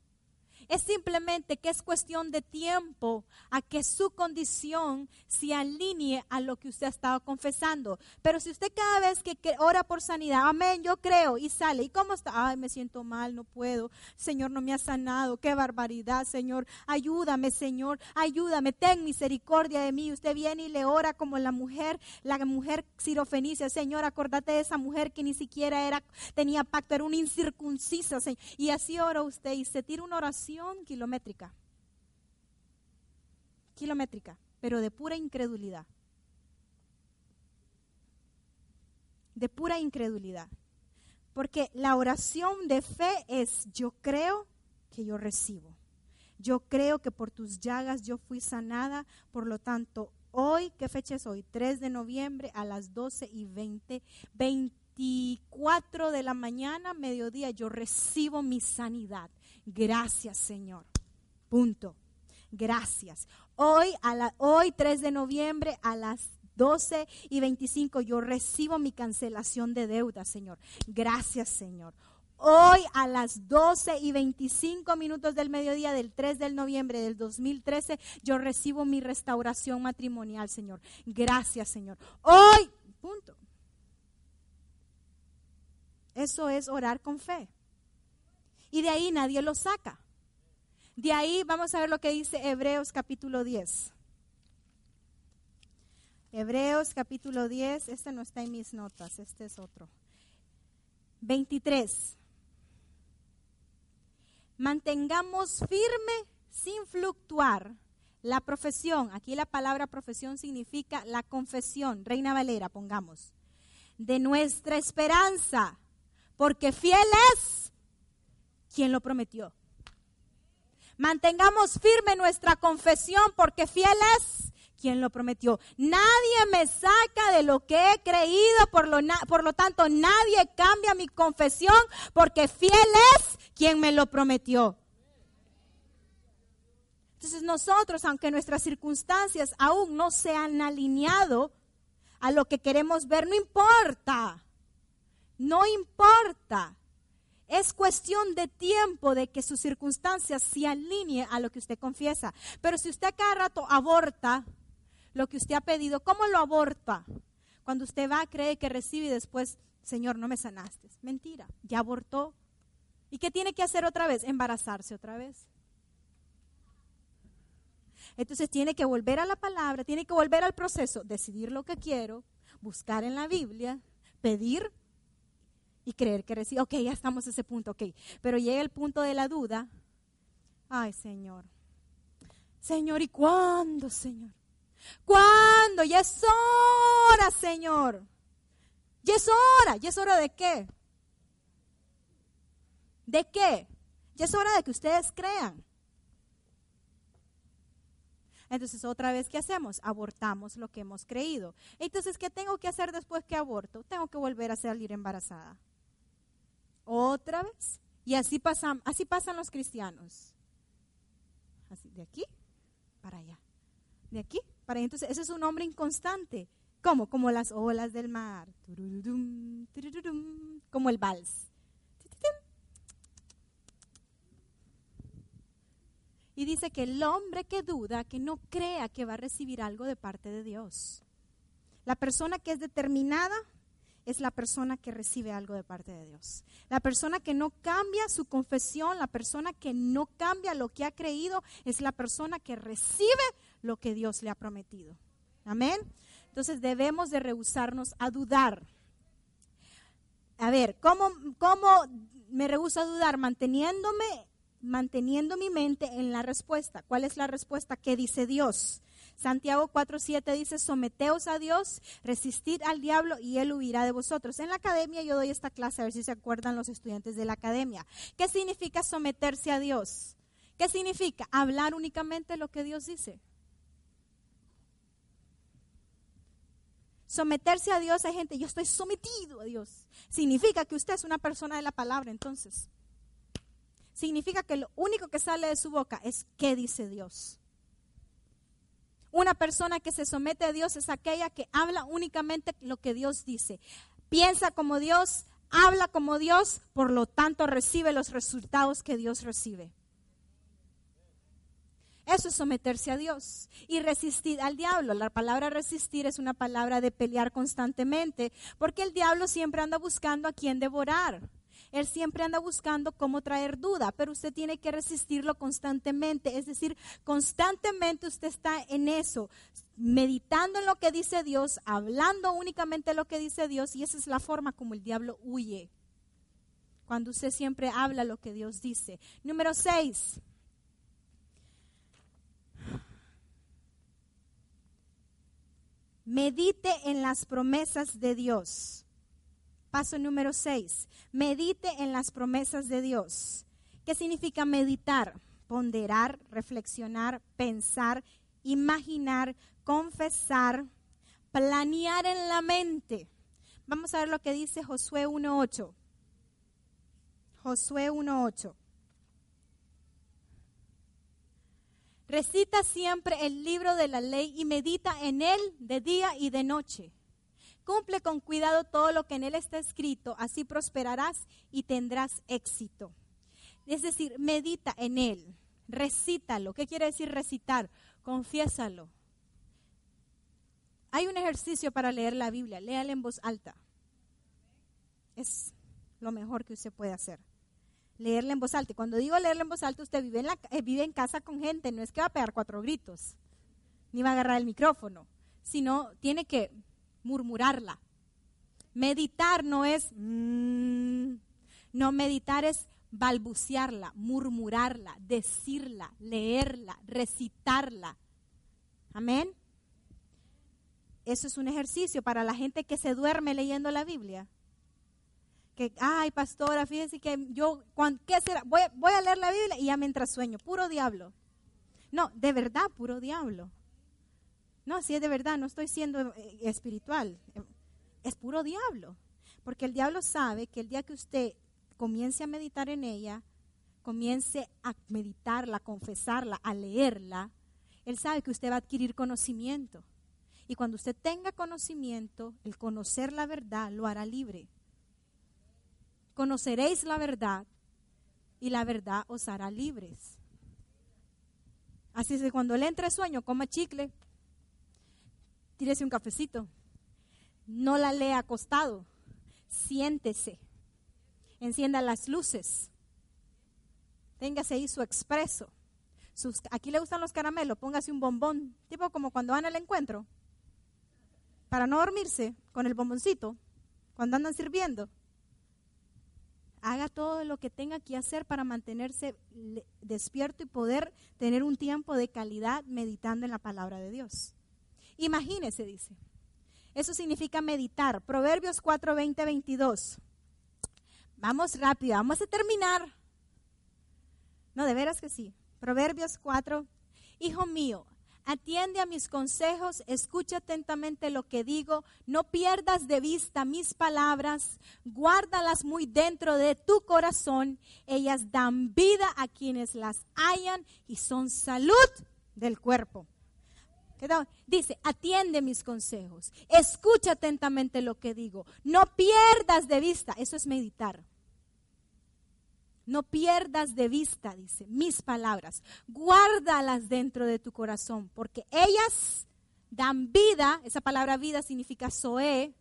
Es simplemente que es cuestión de tiempo a que su condición se alinee a lo que usted ha estado confesando. Pero si usted cada vez que ora por sanidad, amén, yo creo y sale, ¿y cómo está? Ay, me siento mal, no puedo. Señor, no me ha sanado. Qué barbaridad, Señor. Ayúdame, Señor. Ayúdame. Ten misericordia de mí. Usted viene y le ora como la mujer, la mujer sirofenicia. Señor, acordate de esa mujer que ni siquiera era, tenía pacto, era una incircuncisa. Y así ora usted y se tira una oración kilométrica. Kilométrica, pero de pura incredulidad. De pura incredulidad. Porque la oración de fe es yo creo que yo recibo. Yo creo que por tus llagas yo fui sanada, por lo tanto, hoy, ¿qué fecha es hoy? 3 de noviembre a las 12 y 20, 24 de la mañana, mediodía, yo recibo mi sanidad. Gracias, Señor. Punto. Gracias. Hoy, a la, hoy 3 de noviembre a las 12 y 25, yo recibo mi cancelación de deuda, Señor. Gracias, Señor. Hoy a las 12 y 25 minutos del mediodía del 3 de noviembre del 2013, yo recibo mi restauración matrimonial, Señor. Gracias, Señor. Hoy, punto. Eso es orar con fe. Y de ahí nadie lo saca. De ahí vamos a ver lo que dice Hebreos capítulo 10. Hebreos capítulo 10, este no está en mis notas, este es otro. 23. Mantengamos firme sin fluctuar la profesión. Aquí la palabra profesión significa la confesión. Reina Valera, pongamos. De nuestra esperanza. Porque fiel es quien lo prometió. Mantengamos firme nuestra confesión porque fiel es quien lo prometió. Nadie me saca de lo que he creído, por lo, por lo tanto nadie cambia mi confesión porque fiel es quien me lo prometió. Entonces nosotros, aunque nuestras circunstancias aún no se han alineado a lo que queremos ver, no importa. No importa. Es cuestión de tiempo de que sus circunstancias se alineen a lo que usted confiesa. Pero si usted cada rato aborta lo que usted ha pedido, ¿cómo lo aborta? Cuando usted va, cree que recibe y después, Señor, no me sanaste. Mentira, ya abortó. ¿Y qué tiene que hacer otra vez? Embarazarse otra vez. Entonces tiene que volver a la palabra, tiene que volver al proceso, decidir lo que quiero, buscar en la Biblia, pedir y creer que recibe. Ok, ya estamos a ese punto, ok. Pero llega el punto de la duda. Ay, Señor. Señor, ¿y cuándo, Señor? ¿Cuándo? Ya es hora, Señor. Ya es hora. ¿Ya es hora de qué? ¿De qué? Ya es hora de que ustedes crean. Entonces, otra vez, ¿qué hacemos? Abortamos lo que hemos creído. Entonces, ¿qué tengo que hacer después que aborto? Tengo que volver a salir embarazada otra vez. Y así pasan, así pasan los cristianos. Así, de aquí para allá. De aquí para allá. Entonces, ese es un hombre inconstante. Como las olas del mar. Como el vals. Y dice que el hombre que duda, que no crea que va a recibir algo de parte de Dios. La persona que es determinada es la persona que recibe algo de parte de Dios. La persona que no cambia su confesión, la persona que no cambia lo que ha creído, es la persona que recibe lo que Dios le ha prometido. Amén. Entonces debemos de rehusarnos a dudar. A ver, ¿cómo, cómo me rehuso a dudar? Manteniéndome, manteniendo mi mente en la respuesta. ¿Cuál es la respuesta? ¿Qué dice Dios? Santiago 4.7 dice, someteos a Dios, resistid al diablo y él huirá de vosotros. En la academia yo doy esta clase, a ver si se acuerdan los estudiantes de la academia. ¿Qué significa someterse a Dios? ¿Qué significa? Hablar únicamente lo que Dios dice. Someterse a Dios, hay gente, yo estoy sometido a Dios. Significa que usted es una persona de la palabra, entonces. Significa que lo único que sale de su boca es qué dice Dios. Una persona que se somete a Dios es aquella que habla únicamente lo que Dios dice. Piensa como Dios, habla como Dios, por lo tanto recibe los resultados que Dios recibe. Eso es someterse a Dios y resistir al diablo. La palabra resistir es una palabra de pelear constantemente, porque el diablo siempre anda buscando a quien devorar. Él siempre anda buscando cómo traer duda, pero usted tiene que resistirlo constantemente. Es decir, constantemente usted está en eso, meditando en lo que dice Dios, hablando únicamente lo que dice Dios, y esa es la forma como el diablo huye. Cuando usted siempre habla lo que Dios dice. Número seis. Medite en las promesas de Dios. Paso número 6. Medite en las promesas de Dios. ¿Qué significa meditar? Ponderar, reflexionar, pensar, imaginar, confesar, planear en la mente. Vamos a ver lo que dice Josué 1.8. Josué 1.8. Recita siempre el libro de la ley y medita en él de día y de noche. Cumple con cuidado todo lo que en él está escrito, así prosperarás y tendrás éxito. Es decir, medita en él, recítalo. ¿Qué quiere decir recitar? Confiésalo. Hay un ejercicio para leer la Biblia, léala en voz alta. Es lo mejor que usted puede hacer leerla en voz alta. Y cuando digo leerla en voz alta, usted vive en, eh, vive en casa con gente, no es que va a pegar cuatro gritos, ni va a agarrar el micrófono, sino tiene que murmurarla. Meditar no es, mm, no, meditar es balbucearla, murmurarla, decirla, leerla, recitarla. Amén. Eso es un ejercicio para la gente que se duerme leyendo la Biblia que, ay, pastora, fíjese que yo, ¿qué será? Voy, voy a leer la Biblia y ya mientras sueño, puro diablo. No, de verdad, puro diablo. No, si es de verdad, no estoy siendo eh, espiritual, es puro diablo. Porque el diablo sabe que el día que usted comience a meditar en ella, comience a meditarla, a confesarla, a leerla, él sabe que usted va a adquirir conocimiento. Y cuando usted tenga conocimiento, el conocer la verdad lo hará libre conoceréis la verdad y la verdad os hará libres. Así es que cuando le entre sueño, coma chicle, tírese un cafecito, no la lea acostado, siéntese, encienda las luces, téngase ahí su expreso. aquí le gustan los caramelos, póngase un bombón, tipo como cuando van al encuentro, para no dormirse con el bomboncito, cuando andan sirviendo. Haga todo lo que tenga que hacer para mantenerse despierto y poder tener un tiempo de calidad meditando en la palabra de Dios. Imagínese, dice. Eso significa meditar. Proverbios 4, 20, 22. Vamos rápido, vamos a terminar. No, de veras que sí. Proverbios 4. Hijo mío, Atiende a mis consejos, escucha atentamente lo que digo, no pierdas de vista mis palabras, guárdalas muy dentro de tu corazón. Ellas dan vida a quienes las hallan y son salud del cuerpo. Dice, atiende mis consejos, escucha atentamente lo que digo, no pierdas de vista, eso es meditar. No pierdas de vista, dice, mis palabras. Guárdalas dentro de tu corazón, porque ellas dan vida. Esa palabra vida significa Zoe.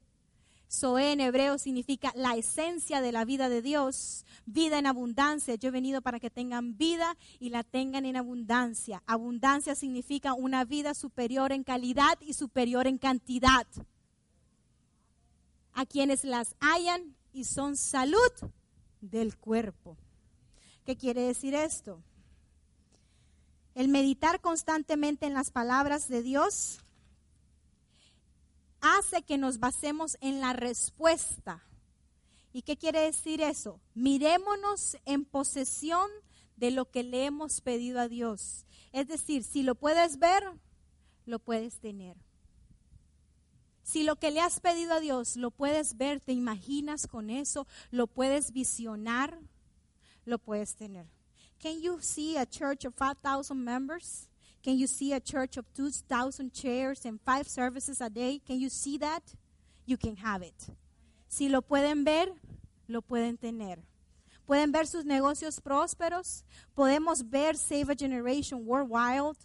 Zoe en hebreo significa la esencia de la vida de Dios, vida en abundancia. Yo he venido para que tengan vida y la tengan en abundancia. Abundancia significa una vida superior en calidad y superior en cantidad. A quienes las hayan y son salud del cuerpo. ¿Qué quiere decir esto? El meditar constantemente en las palabras de Dios hace que nos basemos en la respuesta. ¿Y qué quiere decir eso? Mirémonos en posesión de lo que le hemos pedido a Dios. Es decir, si lo puedes ver, lo puedes tener. Si lo que le has pedido a Dios lo puedes ver, te imaginas con eso, lo puedes visionar, lo puedes tener. Can you see a church of 5,000 members? Can you see a church of 2,000 chairs and five services a day? Can you see that? You can have it. Si lo pueden ver, lo pueden tener. pueden ver sus negocios prósperos, podemos ver Save a Generation Worldwide,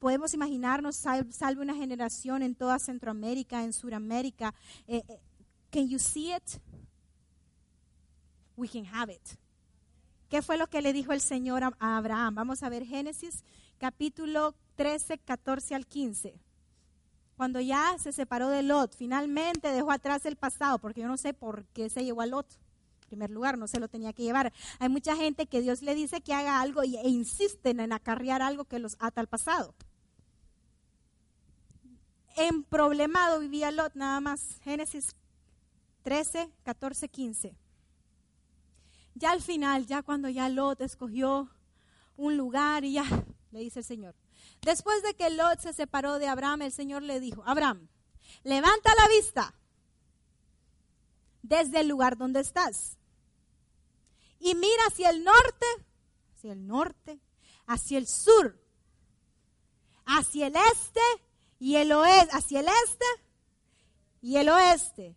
podemos imaginarnos salve una generación en toda Centroamérica, en Sudamérica. Eh, eh, can you see it? We can have it. ¿Qué fue lo que le dijo el Señor a Abraham? Vamos a ver Génesis capítulo 13, 14 al 15 cuando ya se separó de Lot, finalmente dejó atrás el pasado, porque yo no sé por qué se llevó a Lot. En primer lugar, no se lo tenía que llevar. Hay mucha gente que Dios le dice que haga algo e insisten en acarrear algo que los ata al pasado. En problemado vivía Lot nada más. Génesis 13, 14, 15. Ya al final, ya cuando ya Lot escogió un lugar y ya le dice el Señor, Después de que Lot se separó de Abraham, el Señor le dijo, Abraham, levanta la vista desde el lugar donde estás y mira hacia el norte, hacia el norte, hacia el sur, hacia el este y el oeste, hacia el este y el oeste.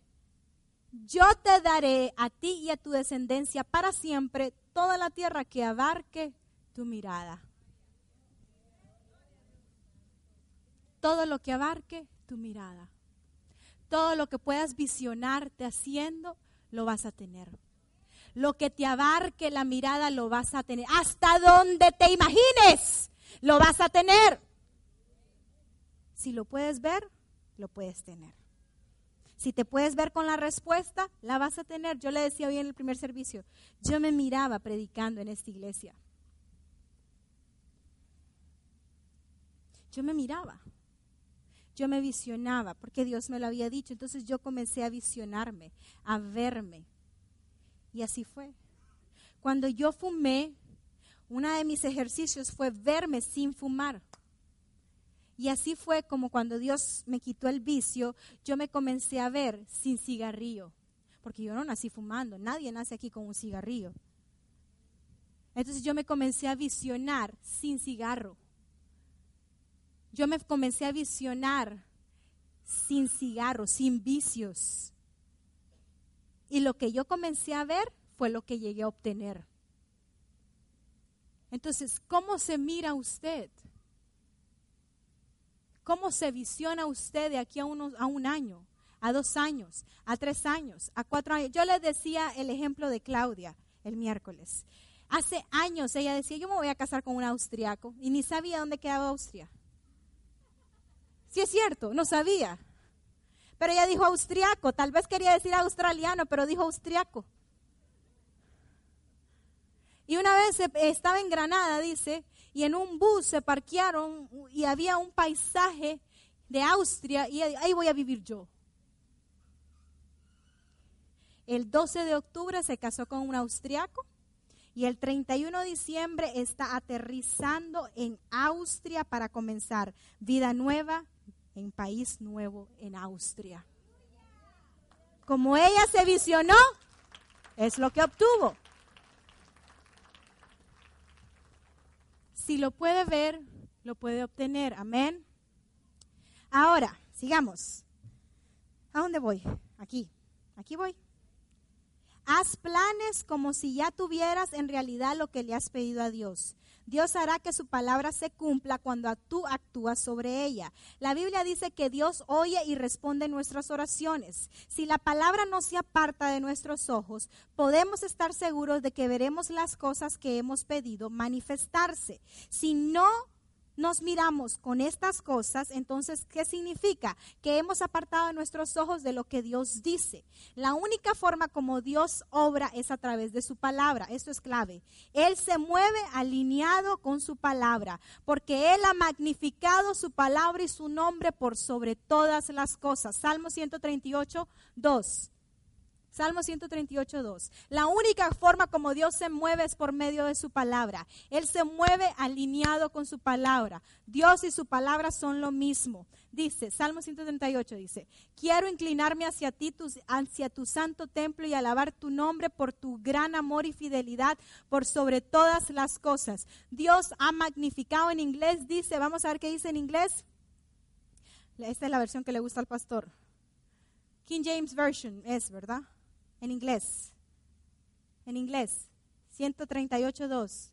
Yo te daré a ti y a tu descendencia para siempre toda la tierra que abarque tu mirada. Todo lo que abarque tu mirada. Todo lo que puedas visionarte haciendo, lo vas a tener. Lo que te abarque la mirada, lo vas a tener. Hasta donde te imagines, lo vas a tener. Si lo puedes ver, lo puedes tener. Si te puedes ver con la respuesta, la vas a tener. Yo le decía hoy en el primer servicio, yo me miraba predicando en esta iglesia. Yo me miraba yo me visionaba, porque Dios me lo había dicho. Entonces yo comencé a visionarme, a verme. Y así fue. Cuando yo fumé, uno de mis ejercicios fue verme sin fumar. Y así fue como cuando Dios me quitó el vicio, yo me comencé a ver sin cigarrillo. Porque yo no nací fumando, nadie nace aquí con un cigarrillo. Entonces yo me comencé a visionar sin cigarro yo me comencé a visionar sin cigarros, sin vicios. Y lo que yo comencé a ver fue lo que llegué a obtener. Entonces, ¿cómo se mira usted? ¿Cómo se visiona usted de aquí a, a un año, a dos años, a tres años, a cuatro años? Yo les decía el ejemplo de Claudia el miércoles. Hace años ella decía, yo me voy a casar con un austriaco y ni sabía dónde quedaba Austria. Sí es cierto, no sabía. Pero ella dijo austriaco, tal vez quería decir australiano, pero dijo austriaco. Y una vez estaba en Granada, dice, y en un bus se parquearon y había un paisaje de Austria y ahí voy a vivir yo. El 12 de octubre se casó con un austriaco y el 31 de diciembre está aterrizando en Austria para comenzar vida nueva, en País Nuevo, en Austria. Como ella se visionó, es lo que obtuvo. Si lo puede ver, lo puede obtener. Amén. Ahora, sigamos. ¿A dónde voy? Aquí. Aquí voy. Haz planes como si ya tuvieras en realidad lo que le has pedido a Dios. Dios hará que su palabra se cumpla cuando tú actúas sobre ella. La Biblia dice que Dios oye y responde nuestras oraciones. Si la palabra no se aparta de nuestros ojos, podemos estar seguros de que veremos las cosas que hemos pedido manifestarse. Si no nos miramos con estas cosas, entonces, ¿qué significa? Que hemos apartado nuestros ojos de lo que Dios dice. La única forma como Dios obra es a través de su palabra. Esto es clave. Él se mueve alineado con su palabra, porque Él ha magnificado su palabra y su nombre por sobre todas las cosas. Salmo 138, 2. Salmo 138, 2. La única forma como Dios se mueve es por medio de su palabra. Él se mueve alineado con su palabra. Dios y su palabra son lo mismo. Dice, Salmo 138 dice, quiero inclinarme hacia ti, hacia tu santo templo y alabar tu nombre por tu gran amor y fidelidad por sobre todas las cosas. Dios ha magnificado en inglés, dice, vamos a ver qué dice en inglés. Esta es la versión que le gusta al pastor. King James Version es, ¿verdad? En inglés. en inglés? 138.2.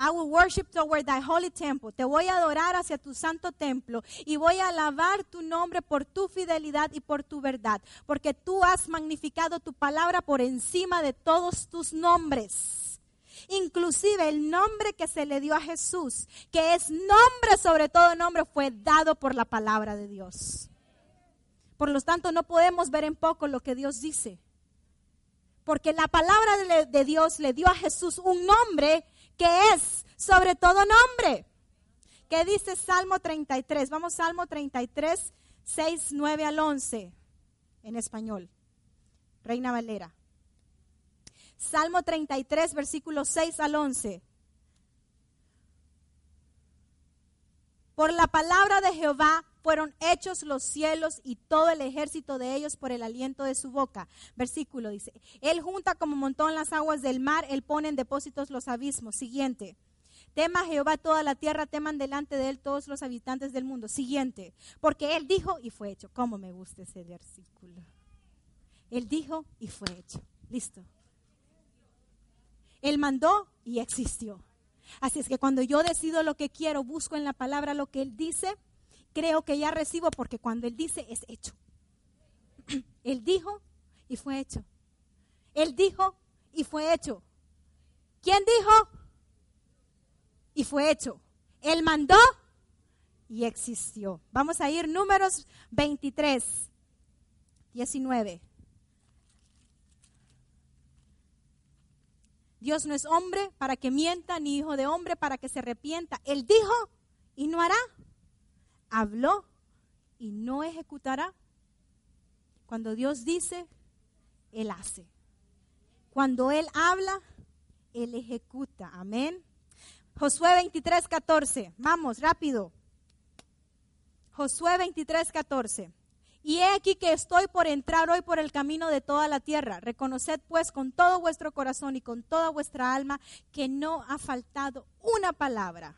I will worship toward thy holy temple. Te voy a adorar hacia tu santo templo y voy a alabar tu nombre por tu fidelidad y por tu verdad, porque tú has magnificado tu palabra por encima de todos tus nombres. Inclusive el nombre que se le dio a Jesús, que es nombre sobre todo nombre, fue dado por la palabra de Dios. Por lo tanto, no podemos ver en poco lo que Dios dice. Porque la palabra de Dios le dio a Jesús un nombre que es sobre todo nombre. ¿Qué dice Salmo 33? Vamos, Salmo 33, 6, 9 al 11 en español. Reina Valera. Salmo 33, versículos 6 al 11. Por la palabra de Jehová fueron hechos los cielos y todo el ejército de ellos por el aliento de su boca. Versículo dice, Él junta como montón las aguas del mar, Él pone en depósitos los abismos. Siguiente. Tema Jehová toda la tierra, teman delante de Él todos los habitantes del mundo. Siguiente. Porque Él dijo y fue hecho. ¿Cómo me gusta ese versículo? Él dijo y fue hecho. Listo. Él mandó y existió. Así es que cuando yo decido lo que quiero, busco en la palabra lo que Él dice, creo que ya recibo porque cuando Él dice es hecho. Él dijo y fue hecho. Él dijo y fue hecho. ¿Quién dijo? Y fue hecho. Él mandó y existió. Vamos a ir números 23, 19. Dios no es hombre para que mienta, ni hijo de hombre para que se arrepienta. Él dijo y no hará. Habló y no ejecutará. Cuando Dios dice, Él hace. Cuando Él habla, Él ejecuta. Amén. Josué 23, 14. Vamos, rápido. Josué 23, 14. Y he aquí que estoy por entrar hoy por el camino de toda la tierra. Reconoced pues con todo vuestro corazón y con toda vuestra alma que no ha faltado una palabra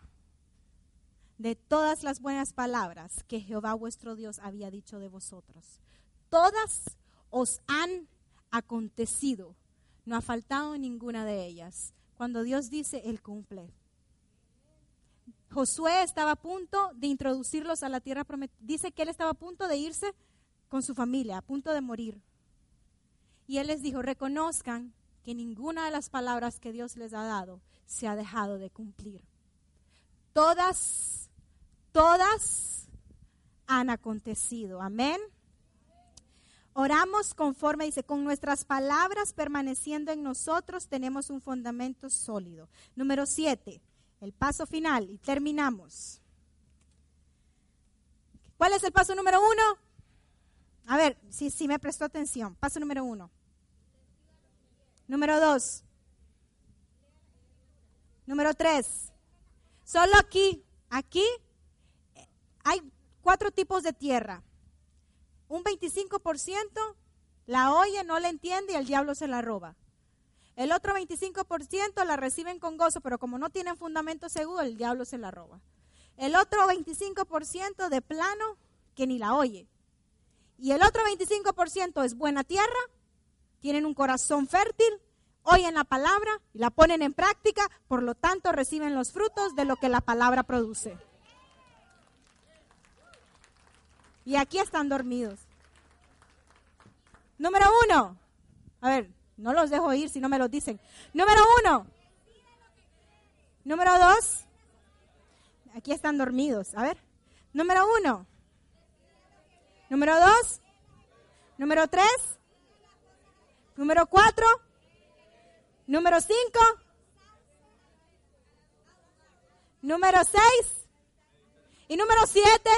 de todas las buenas palabras que Jehová vuestro Dios había dicho de vosotros. Todas os han acontecido. No ha faltado ninguna de ellas. Cuando Dios dice, Él cumple. Josué estaba a punto de introducirlos a la tierra prometida. Dice que él estaba a punto de irse con su familia, a punto de morir. Y él les dijo, reconozcan que ninguna de las palabras que Dios les ha dado se ha dejado de cumplir. Todas, todas han acontecido. Amén. Oramos conforme, dice, con nuestras palabras permaneciendo en nosotros tenemos un fundamento sólido. Número siete, el paso final y terminamos. ¿Cuál es el paso número uno? A ver, si, me prestó atención. Paso número uno. Número dos. Número tres. Solo aquí, aquí hay cuatro tipos de tierra. Un 25% la oye, no la entiende y el diablo se la roba. El otro 25% la reciben con gozo, pero como no tienen fundamento seguro, el diablo se la roba. El otro 25% de plano que ni la oye. Y el otro 25% es buena tierra, tienen un corazón fértil, oyen la palabra y la ponen en práctica, por lo tanto reciben los frutos de lo que la palabra produce. Y aquí están dormidos. Número uno. A ver, no los dejo ir si no me lo dicen. Número uno. Número dos. Aquí están dormidos. A ver. Número uno. Número dos. Número tres. Número cuatro. Número cinco. Número seis. Y número siete.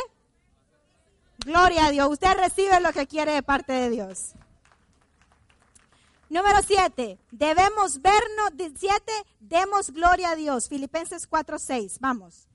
Gloria a Dios. Usted recibe lo que quiere de parte de Dios. Número siete. Debemos vernos. Siete. Demos gloria a Dios. Filipenses 4, 6. Vamos.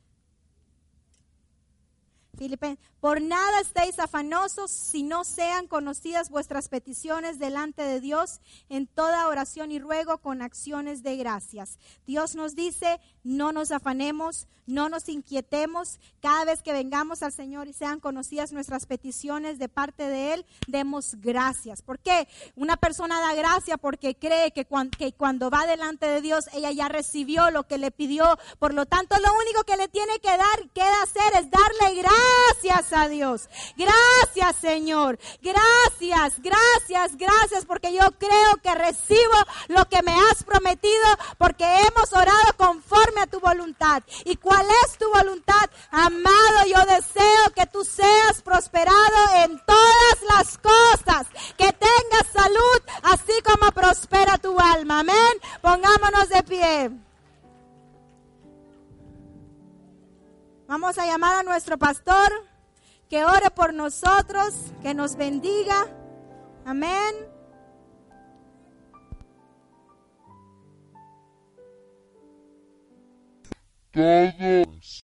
Por nada estéis afanosos si no sean conocidas vuestras peticiones delante de Dios en toda oración y ruego con acciones de gracias. Dios nos dice, no nos afanemos, no nos inquietemos. Cada vez que vengamos al Señor y sean conocidas nuestras peticiones de parte de Él, demos gracias. ¿Por qué? Una persona da gracia porque cree que cuando, que cuando va delante de Dios, ella ya recibió lo que le pidió. Por lo tanto, lo único que le tiene que dar, queda hacer es darle a Dios. Gracias, Señor. Gracias, gracias, gracias, porque yo creo que recibo lo que me has prometido, porque hemos orado conforme a tu voluntad. ¿Y cuál es tu voluntad? Amado, yo deseo que tú seas prosperado en todas las cosas, que tengas salud, así como prospera tu alma. Amén. Pongámonos de pie. Vamos a llamar a nuestro pastor que ore por nosotros, que nos bendiga. Amén. todos